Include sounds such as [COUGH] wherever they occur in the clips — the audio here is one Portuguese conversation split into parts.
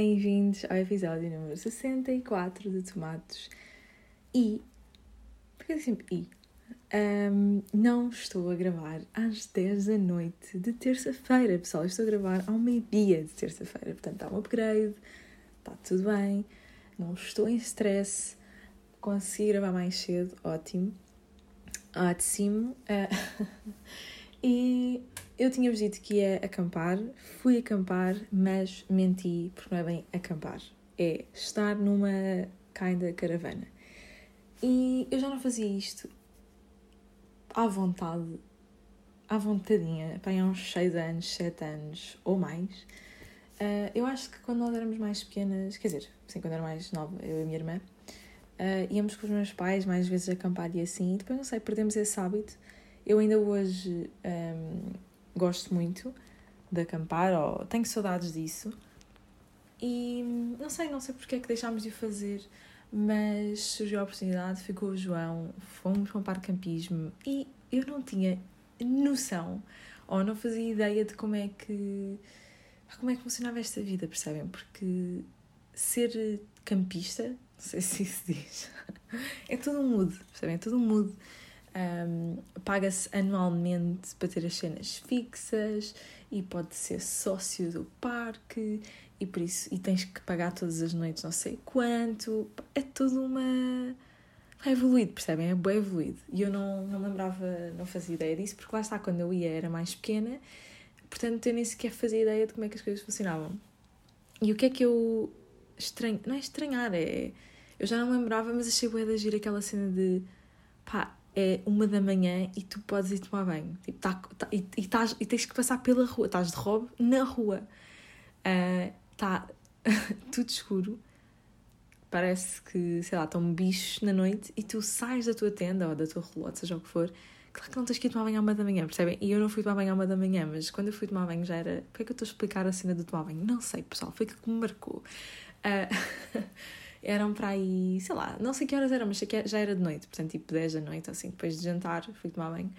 bem-vindos ao episódio número 64 de Tomatos. E. Porque sempre I? Um, não estou a gravar às 10 da noite de terça-feira, pessoal. Estou a gravar ao meio-dia de terça-feira. Portanto, há um upgrade, está tudo bem, não estou em stress, consegui gravar mais cedo, ótimo. Ótimo. Uh, [LAUGHS] e eu tinha-vos dito que ia acampar, fui acampar, mas menti, porque não é bem acampar, é estar numa kinda caravana. E eu já não fazia isto à vontade, à vontadinha, para há uns 6 anos, 7 anos ou mais. Uh, eu acho que quando nós éramos mais pequenas, quer dizer, assim, quando era mais nova, eu e a minha irmã, uh, íamos com os meus pais mais vezes acampar e assim, e depois, não sei, perdemos esse hábito. Eu ainda hoje um, gosto muito de acampar, ou tenho saudades disso. E não sei, não sei porque é que deixámos de fazer, mas surgiu a oportunidade, ficou o João, fomos para um parque campismo e eu não tinha noção ou não fazia ideia de como é que como é que funcionava esta vida, percebem? Porque ser campista, não sei se isso diz, [LAUGHS] é todo um mood, percebem? É todo um mood um, Paga-se anualmente para ter as cenas fixas e pode ser sócio do parque e por isso e tens que pagar todas as noites não sei quanto. É tudo uma. É evoluído, percebem? É bem evoluído. E eu não, não lembrava, não fazia ideia disso, porque lá está, quando eu ia era mais pequena, portanto eu nem sequer fazia ideia de como é que as coisas funcionavam. E o que é que eu estranho, não é estranhar, é. Eu já não lembrava, mas achei bué de agir aquela cena de pá, é uma da manhã e tu podes ir tomar banho. Tipo, tá, tá, e, e, tás, e tens que passar pela rua, estás de robe na rua. Está uh, [LAUGHS] tudo escuro. Parece que, sei lá, estão bichos na noite e tu sais da tua tenda ou da tua relógio, seja o que for. Claro que não tens que ir tomar banho à uma da manhã, percebem? E eu não fui tomar banho à uma da manhã, mas quando eu fui tomar banho já era. Por que é que eu estou a explicar a cena do tomar banho? Não sei, pessoal, foi aquilo que me marcou. Uh, [LAUGHS] eram para aí, sei lá, não sei que horas eram, mas já era de noite, portanto, tipo 10 da noite, assim, depois de jantar, fui tomar banho.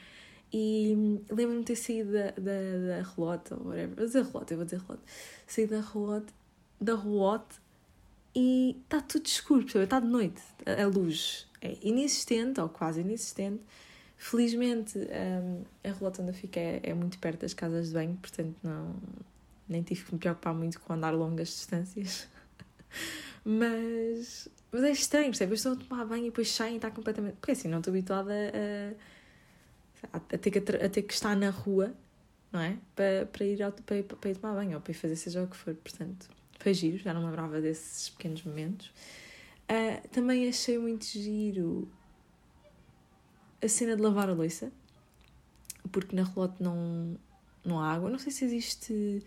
E lembro-me de ter saído da, da, da relota, ou whatever, vou dizer relota, eu vou dizer relota, saí da relota, da relote e está tudo escuro, percebe? Está de noite, a, a, luz é inexistente, ou quase inexistente. Felizmente, um, a relota onde eu é, é muito perto das casas de banho, portanto, não, nem tive que me preocupar muito com andar longas distâncias. [LAUGHS] Mas, mas é estranho, percebe? Eu estou a tomar banho e depois saem e está completamente. Porque assim, não estou habituada a, a, a, ter que, a ter que estar na rua, não é? Para, para, ir ao, para, para ir tomar banho ou para ir fazer seja o que for. Portanto, foi giro, já não me lembrava desses pequenos momentos. Uh, também achei muito giro a cena de lavar a louça, porque na relote não, não há água. Não sei se existe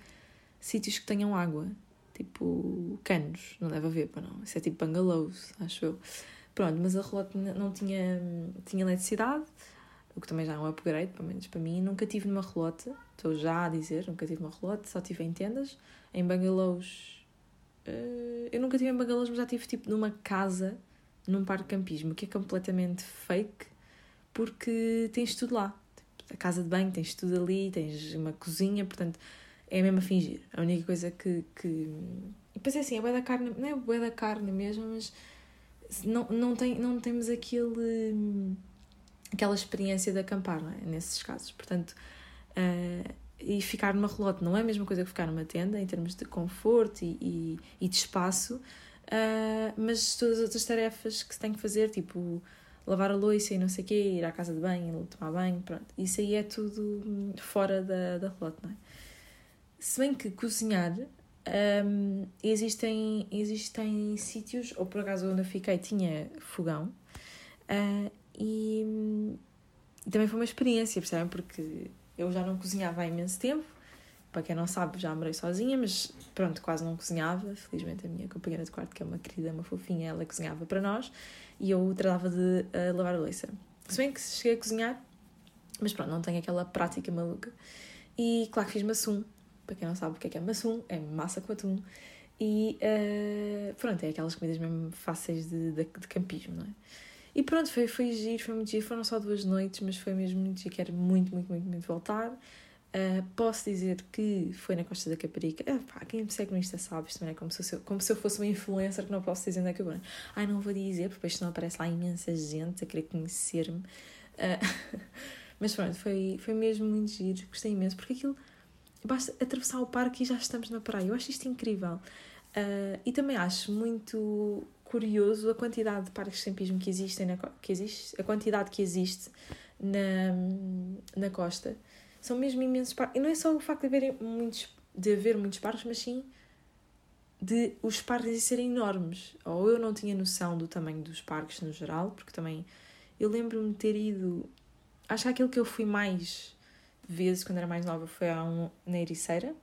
sítios que tenham água tipo canos, não deve haver, para não. Isso é tipo bungalows, acho eu. Pronto, mas a relote não tinha, tinha eletricidade, o que também já é um upgrade, pelo menos para mim. Nunca tive numa relote, estou já a dizer, nunca tive uma relote, só tive em tendas. Em bungalows, uh, eu nunca tive em bungalows, mas já tive tipo numa casa, num parque de campismo, que é completamente fake, porque tens tudo lá. Tipo, a casa de banho, tens tudo ali, tens uma cozinha, portanto é mesmo a fingir. A única coisa que. que... E depois é assim, a boia da carne, não é boia da carne mesmo, mas não, não, tem, não temos aquele, aquela experiência de acampar, não é? Nesses casos. Portanto, uh, e ficar numa relote não é a mesma coisa que ficar numa tenda, em termos de conforto e, e, e de espaço, uh, mas todas as outras tarefas que se tem que fazer, tipo lavar a louça e não sei o quê, ir à casa de banho, tomar banho, pronto. Isso aí é tudo fora da, da relote, não é? Se bem que cozinhar um, existem, existem sítios, ou por acaso onde eu fiquei tinha fogão, uh, e, e, também foi uma experiência, percebem? Porque eu já não cozinhava há imenso tempo, para quem não sabe, já morei sozinha, mas pronto, quase não cozinhava. Felizmente a minha companheira de quarto, que é uma querida, uma fofinha, ela cozinhava para nós e eu tratava de uh, lavar a louça. Se bem que cheguei a cozinhar, mas pronto, não tenho aquela prática maluca. E claro que fiz maçum, para quem não sabe o que é que é maçum, é massa com atum. E uh, pronto, é aquelas comidas mesmo fáceis de, de, de, campismo, não é? E pronto, foi, foi giro, foi muito giro. Foram só duas noites, mas foi mesmo muito giro. Quero muito, muito, muito, muito voltar. Uh, posso dizer que foi na Costa da Caparica. Ah, pá, quem me segue no Insta sabe, isto não é como se, eu, como se eu fosse uma influencer que não posso dizer onde é que eu vou. Ai, não vou dizer, porque depois não aparece lá imensa gente a querer conhecer-me. Uh, [LAUGHS] mas pronto, foi, foi mesmo muito giro, gostei imenso, porque aquilo basta atravessar o parque e já estamos na praia. Eu acho isto incrível. Uh, e também acho muito curioso a quantidade de parques de campismo que existem na, que existe, a quantidade que existe na, na costa são mesmo imensos parques. E não é só o facto de haver muitos, de haver muitos parques, mas sim de os parques serem enormes. Ou eu não tinha noção do tamanho dos parques no geral, porque também eu lembro-me de ter ido. Acho que aquele que eu fui mais vezes quando era mais nova foi a um, na Ericeira,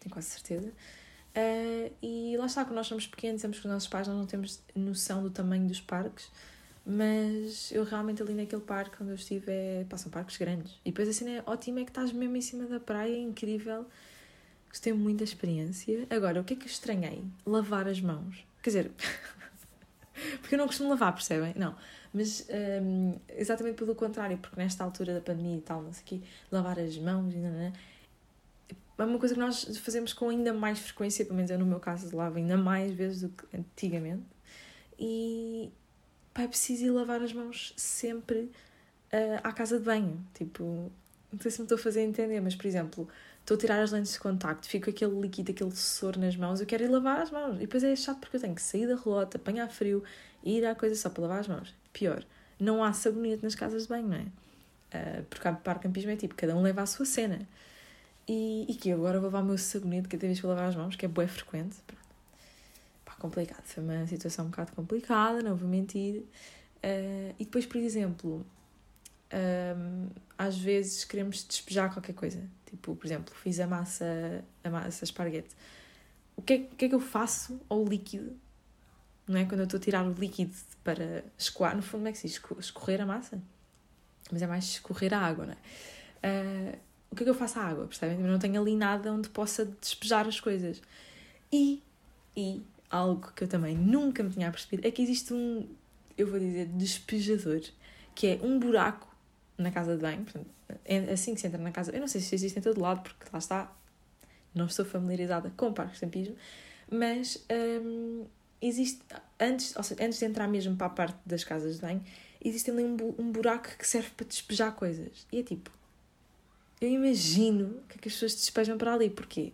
tenho quase certeza. Uh, e lá está, quando nós somos pequenos, temos com os nossos pais, nós não temos noção do tamanho dos parques. Mas eu realmente ali naquele parque onde eu estive é, passam parques grandes. E depois a cena é ótima é que estás mesmo em cima da praia, é incrível. Gostei muito da experiência. Agora, o que é que eu estranhei? Lavar as mãos. Quer dizer, [LAUGHS] porque eu não costumo lavar, percebem? Não. Mas um, exatamente pelo contrário, porque nesta altura da pandemia e tal, não sei o quê, lavar as mãos e não, não, é uma coisa que nós fazemos com ainda mais frequência, pelo menos eu no meu caso lavo ainda mais vezes do que antigamente. E, pá, é preciso ir lavar as mãos sempre uh, à casa de banho. Tipo, não sei se me estou a fazer entender, mas por exemplo, estou a tirar as lentes de contacto, fico aquele líquido, aquele soro nas mãos, eu quero ir lavar as mãos. E depois é chato porque eu tenho que sair da relota, apanhar frio ir à coisa só para lavar as mãos. Pior, não há sabonete nas casas de banho, não é? Uh, porque a parcampismo é tipo, cada um leva a sua cena. E, e que eu agora vou levar o meu sabonete cada vez que vou lavar as mãos, que é bué frequente. Pronto complicado. Foi uma situação um bocado complicada, não vou mentir. Uh, e depois, por exemplo, um, às vezes queremos despejar qualquer coisa. Tipo, por exemplo, fiz a massa, a massa esparguete. O que, é, o que é que eu faço ao líquido? Não é? Quando eu estou a tirar o líquido para escoar, no fundo, como é que se diz? Escorrer a massa? Mas é mais escorrer a água, não é? Uh, o que é que eu faço à água? Percebem? Eu não tenho ali nada onde possa despejar as coisas. E, e algo que eu também nunca me tinha percebido é que existe um, eu vou dizer, despejador, que é um buraco na casa de banho, portanto, é assim que se entra na casa. Eu não sei se existe em todo lado, porque lá está, não estou familiarizada com parques de campismo, mas hum, existe, antes, ou seja, antes de entrar mesmo para a parte das casas de banho, existe ali um, um buraco que serve para despejar coisas. E é tipo, eu imagino que, é que as pessoas despejam para ali, porquê?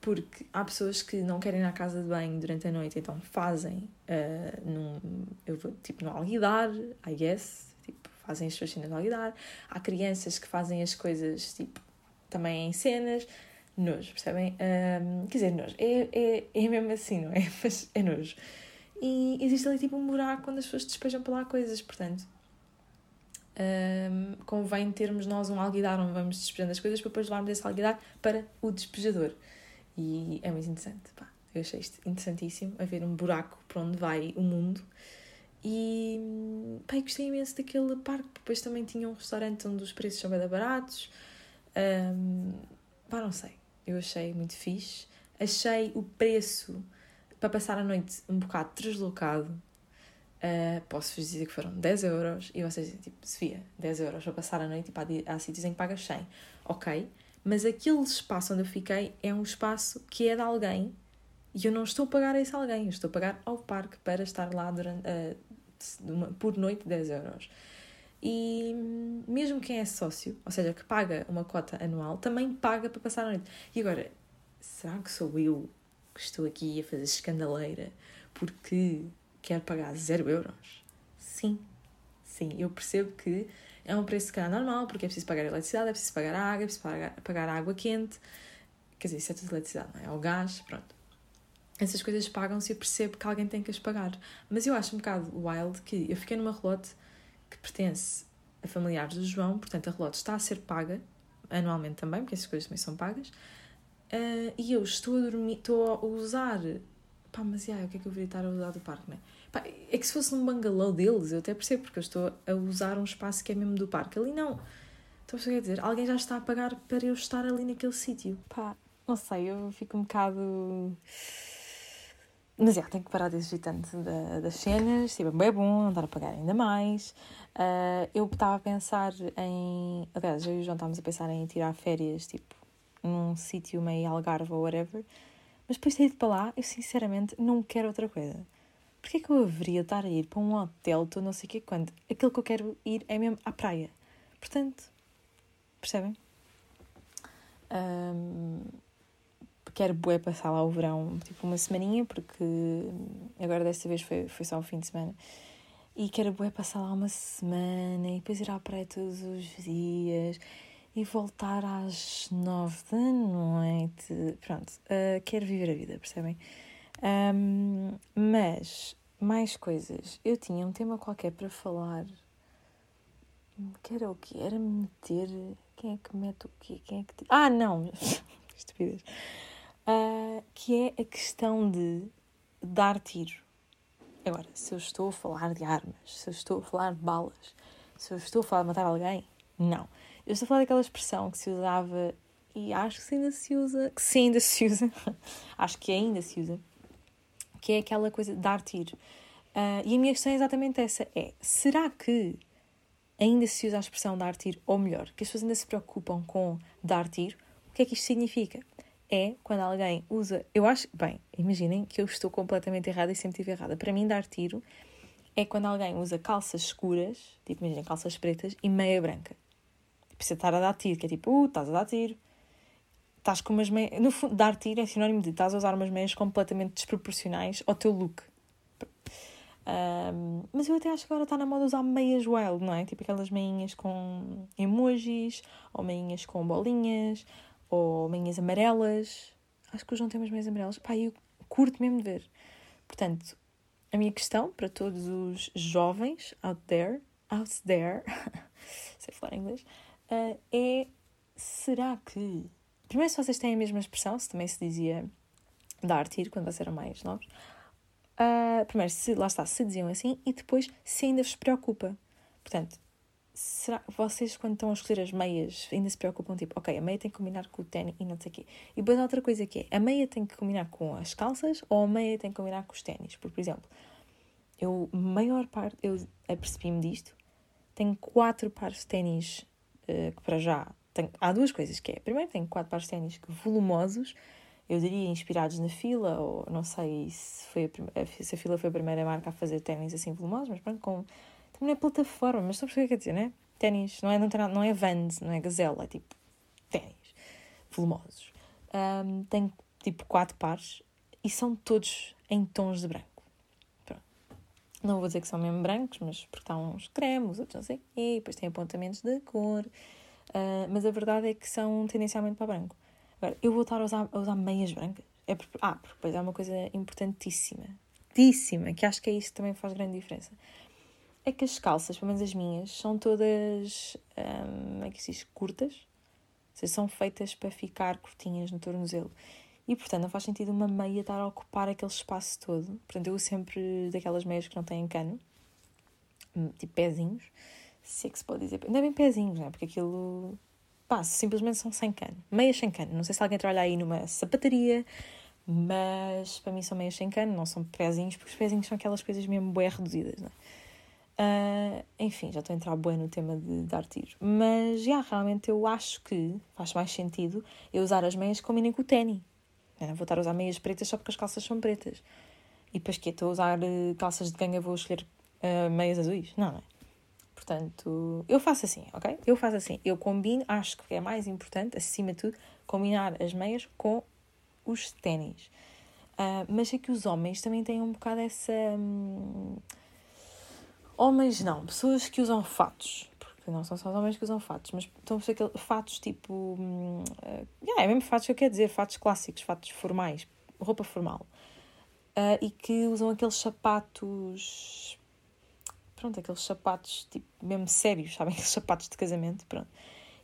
porque há pessoas que não querem ir à casa de banho durante a noite, então fazem uh, num, eu vou, tipo no alguidar, I guess, tipo, fazem as suas cenas no alguidar. Há crianças que fazem as coisas tipo também em cenas, nojo, percebem? Um, quer dizer, nojo, é, é, é mesmo assim, não é? [LAUGHS] Mas é nojo. E existe ali tipo um buraco quando as pessoas despejam para lá coisas, portanto. Um, convém termos nós um alguidar onde vamos despejando as coisas para depois levarmos esse alguidar para o despejador. E é muito interessante, pá. Eu achei isto interessantíssimo, haver um buraco para onde vai o mundo. E pá, gostei imenso daquele parque. Depois também tinha um restaurante onde os preços são bem baratos. Um, pá, não sei. Eu achei muito fixe. Achei o preço para passar a noite um bocado deslocado. Uh, Posso-vos dizer que foram 10 euros. E vocês dizem, tipo, Sofia, 10 euros para passar a noite. E pá, há sítios em que pagas 100. Ok mas aquele espaço onde eu fiquei é um espaço que é de alguém e eu não estou a pagar a esse alguém, eu estou a pagar ao parque para estar lá durante, uh, uma, por noite 10 euros. E mesmo quem é sócio, ou seja, que paga uma cota anual, também paga para passar a noite. E agora, será que sou eu que estou aqui a fazer escandaleira porque quero pagar 0 euros? Sim, sim, eu percebo que é um preço, se calhar, normal, porque é preciso pagar eletricidade, é preciso pagar água, é preciso pagar, pagar água quente. Quer dizer, isso é tudo eletricidade, não é? é o gás, pronto. Essas coisas pagam-se e eu percebo que alguém tem que as pagar. Mas eu acho um bocado wild que eu fiquei numa relote que pertence a familiares do João, portanto a relote está a ser paga anualmente também, porque essas coisas também são pagas. Uh, e eu estou a dormir, estou a usar. Pá, mas yeah, o que é que eu deveria estar a usar do parque, não é? Pá, é que se fosse num bangalô deles, eu até percebo, porque eu estou a usar um espaço que é mesmo do parque. Ali não. Então, você quer dizer, alguém já está a pagar para eu estar ali naquele sítio. Pá, não sei, eu fico um bocado. Mas é, tenho que parar de exigir tanto da, das cenas, tipo, é bom, estar a pagar ainda mais. Uh, eu estava a pensar em. Aliás, eu e o João estávamos a pensar em tirar férias, tipo, num sítio meio Algarve ou whatever. Mas depois de ir para lá, eu sinceramente não quero outra coisa. Porquê é que eu haveria estar a ir para um hotel, estou não sei o quê, quando aquilo que eu quero ir é mesmo à praia? Portanto, percebem? Um, quero bué passar lá o verão, tipo uma semaninha, porque agora desta vez foi, foi só um fim de semana. E quero bué passar lá uma semana e depois ir à praia todos os dias e voltar às nove da noite. Pronto, uh, quero viver a vida, percebem? Um, mas, mais coisas. Eu tinha um tema qualquer para falar. Que era o quê? Era meter. Quem é que mete o quê? Quem é que. Ah, não! [LAUGHS] Estupidez uh, que é a questão de dar tiro. Agora, se eu estou a falar de armas, se eu estou a falar de balas, se eu estou a falar de matar alguém, não. Eu estou a falar daquela expressão que se usava e acho que ainda se usa, que sim, ainda se usa, [LAUGHS] acho que ainda se usa, que é aquela coisa de dar tiro. Uh, e a minha questão é exatamente essa: é será que ainda se usa a expressão dar tiro, ou melhor, que as pessoas ainda se preocupam com dar tiro? O que é que isto significa? É quando alguém usa. Eu acho. Bem, imaginem que eu estou completamente errada e sempre estive errada. Para mim, dar tiro é quando alguém usa calças escuras, tipo, imaginem, calças pretas e meia branca. Precisa estar a dar tiro, que é tipo, uh, estás a dar tiro. Estás com umas meias. No fundo, dar tiro é sinónimo de estás a usar umas meias completamente desproporcionais ao teu look. Um, mas eu até acho que agora está na moda usar meias wild, não é? Tipo aquelas meinhas com emojis, ou meinhas com bolinhas, ou meinhas amarelas. Acho que o João tem umas meias amarelas. Pá, eu curto mesmo de ver. Portanto, a minha questão para todos os jovens out there, out there, [LAUGHS] sei falar inglês, uh, é: será que. Primeiro, se vocês têm a mesma expressão, se também se dizia dar tiro quando vocês eram mais novos. Uh, primeiro, se lá está, se diziam assim, e depois, se ainda vos preocupa. Portanto, será vocês quando estão a escolher as meias ainda se preocupam tipo, ok, a meia tem que combinar com o ténis e não sei o quê. E depois outra coisa que é, a meia tem que combinar com as calças ou a meia tem que combinar com os ténis. Porque, por exemplo, eu, maior parte, eu apercebi-me disto, tenho quatro pares de ténis uh, que para já, tenho, há duas coisas que é, primeiro tenho quatro pares de ténis volumosos, eu diria inspirados na fila, ou não sei se, foi a, se a fila foi a primeira marca a fazer ténis assim volumosos, mas pronto, com não é plataforma, mas perceber o que quer dizer, né? Ténis, não é, não, tem não é Vans, não é Gazelle, é tipo ténis, volumosos. Um, tenho tipo quatro pares e são todos em tons de branco. Pronto. Não vou dizer que são mesmo brancos, mas porque estão uns cremes, outros não sei e depois tem apontamentos de cor. Uh, mas a verdade é que são tendencialmente para branco. Agora, eu vou estar a usar, a usar meias brancas. É ah, porque depois é uma coisa importantíssima, importantíssima, que acho que é isso que também faz grande diferença é que as calças, pelo menos as minhas, são todas hum, é que se diz, curtas. Ou seja, são feitas para ficar curtinhas no tornozelo. E, portanto, não faz sentido uma meia estar a ocupar aquele espaço todo. Portanto, eu sempre daquelas meias que não têm cano, hum, tipo pezinhos. Se é que se pode dizer. Não é bem pezinhos, não é? Porque aquilo. Pá, simplesmente são sem cano. Meias sem cano. Não sei se alguém trabalha aí numa sapataria, mas para mim são meias sem cano, não são pezinhos, porque os pezinhos são aquelas coisas mesmo bem reduzidas, não é? Uh, enfim, já estou a entrar bem no tema de dar tiro. Mas, já, realmente eu acho que faz mais sentido eu usar as meias que combinem com o ténis. Vou estar a usar meias pretas só porque as calças são pretas. E depois que estou a usar uh, calças de ganga, vou escolher uh, meias azuis? Não, não é? Portanto, eu faço assim, ok? Eu faço assim. Eu combino, acho que é mais importante, acima de tudo, combinar as meias com os ténis. Uh, mas é que os homens também têm um bocado essa. Hum, Homens não, pessoas que usam fatos. Porque não são só os homens que usam fatos, mas estão a ser fatos tipo. Uh, é mesmo fatos que eu quero dizer, fatos clássicos, fatos formais, roupa formal. Uh, e que usam aqueles sapatos. Pronto, aqueles sapatos tipo mesmo sérios, sabem? [LAUGHS] Aqueles sapatos de casamento, pronto.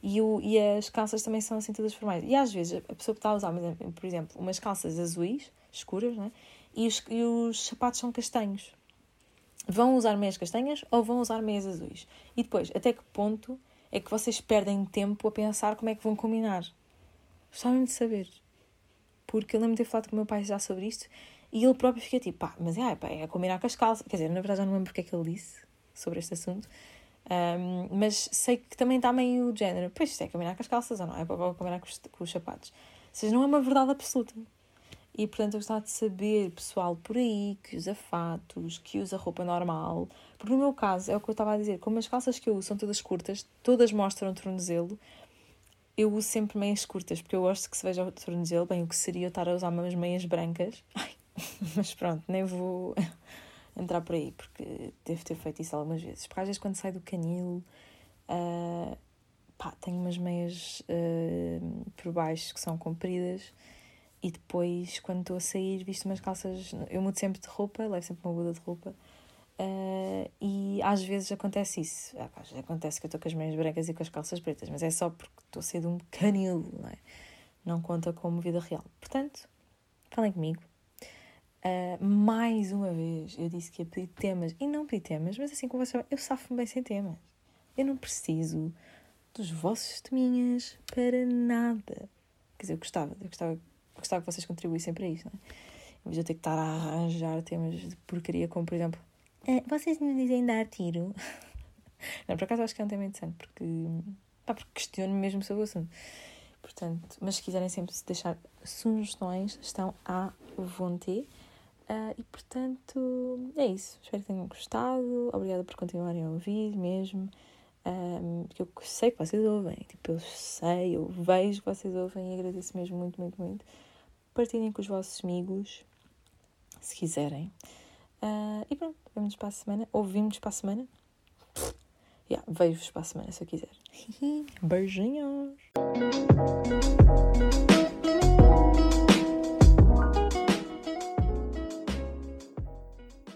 E, o, e as calças também são assim todas formais. E às vezes a pessoa está a usar, por exemplo, umas calças azuis, escuras, né? e, os, e os sapatos são castanhos vão usar meias castanhas ou vão usar meias azuis? E depois, até que ponto é que vocês perdem tempo a pensar como é que vão combinar? Gostava de saber. Porque eu lembro de ter falado com o meu pai já sobre isto E ele próprio fica tipo, pá, mas é, pá, é combinar com as calças. Quer dizer, na verdade já não lembro porque é que ele disse sobre este assunto. Um, mas sei que também está meio o género, pois isto é combinar com as calças ou não, é para combinar com os, com os sapatos. Ou seja, não é uma verdade absoluta. E portanto eu gostava de saber, pessoal por aí, que usa fatos, que usa roupa normal. Porque no meu caso, é o que eu estava a dizer, como as calças que eu uso são todas curtas, todas mostram o tornozelo, eu uso sempre meias curtas, porque eu gosto que se veja o tornozelo, bem, o que seria eu estar a usar umas meias brancas. [LAUGHS] Ai, mas pronto, nem vou [LAUGHS] entrar por aí, porque devo ter feito isso algumas vezes. Porque às vezes quando sai do canil, uh, pá, tenho umas meias uh, por baixo que são compridas e depois, quando estou a sair, visto umas calças. Eu mudo sempre de roupa, levo sempre uma muda de roupa. Uh, e às vezes acontece isso. Ah, vezes acontece que eu estou com as meias brancas e com as calças pretas, mas é só porque estou a sair de um canil, não é? Não conta como vida real. Portanto, falem comigo. Uh, mais uma vez, eu disse que ia pedir temas e não pedi temas, mas assim como vocês eu safo-me bem sem temas. Eu não preciso dos vossos teminhas para nada. Quer dizer, eu gostava, eu gostava, gostava que vocês contribuíssem para isso, não é? Em vez de eu ter que estar a arranjar temas de porcaria, como por exemplo, uh, vocês me dizem dar tiro. [LAUGHS] não, por acaso acho que é um tema interessante, porque, pá, porque questiono mesmo sobre o assunto. Portanto, mas se quiserem sempre deixar sugestões, estão à vontade. Uh, e portanto, é isso. Espero que tenham gostado. Obrigada por continuarem a ouvir mesmo. Um, eu sei que vocês ouvem. Tipo, eu sei, eu vejo que vocês ouvem e agradeço mesmo muito, muito, muito. Partilhem com os vossos amigos, se quiserem. Uh, e pronto, vemos para a semana. Ouvimos para a semana. Yeah, Vejo-vos para a semana se eu quiser. [LAUGHS] Beijinhos!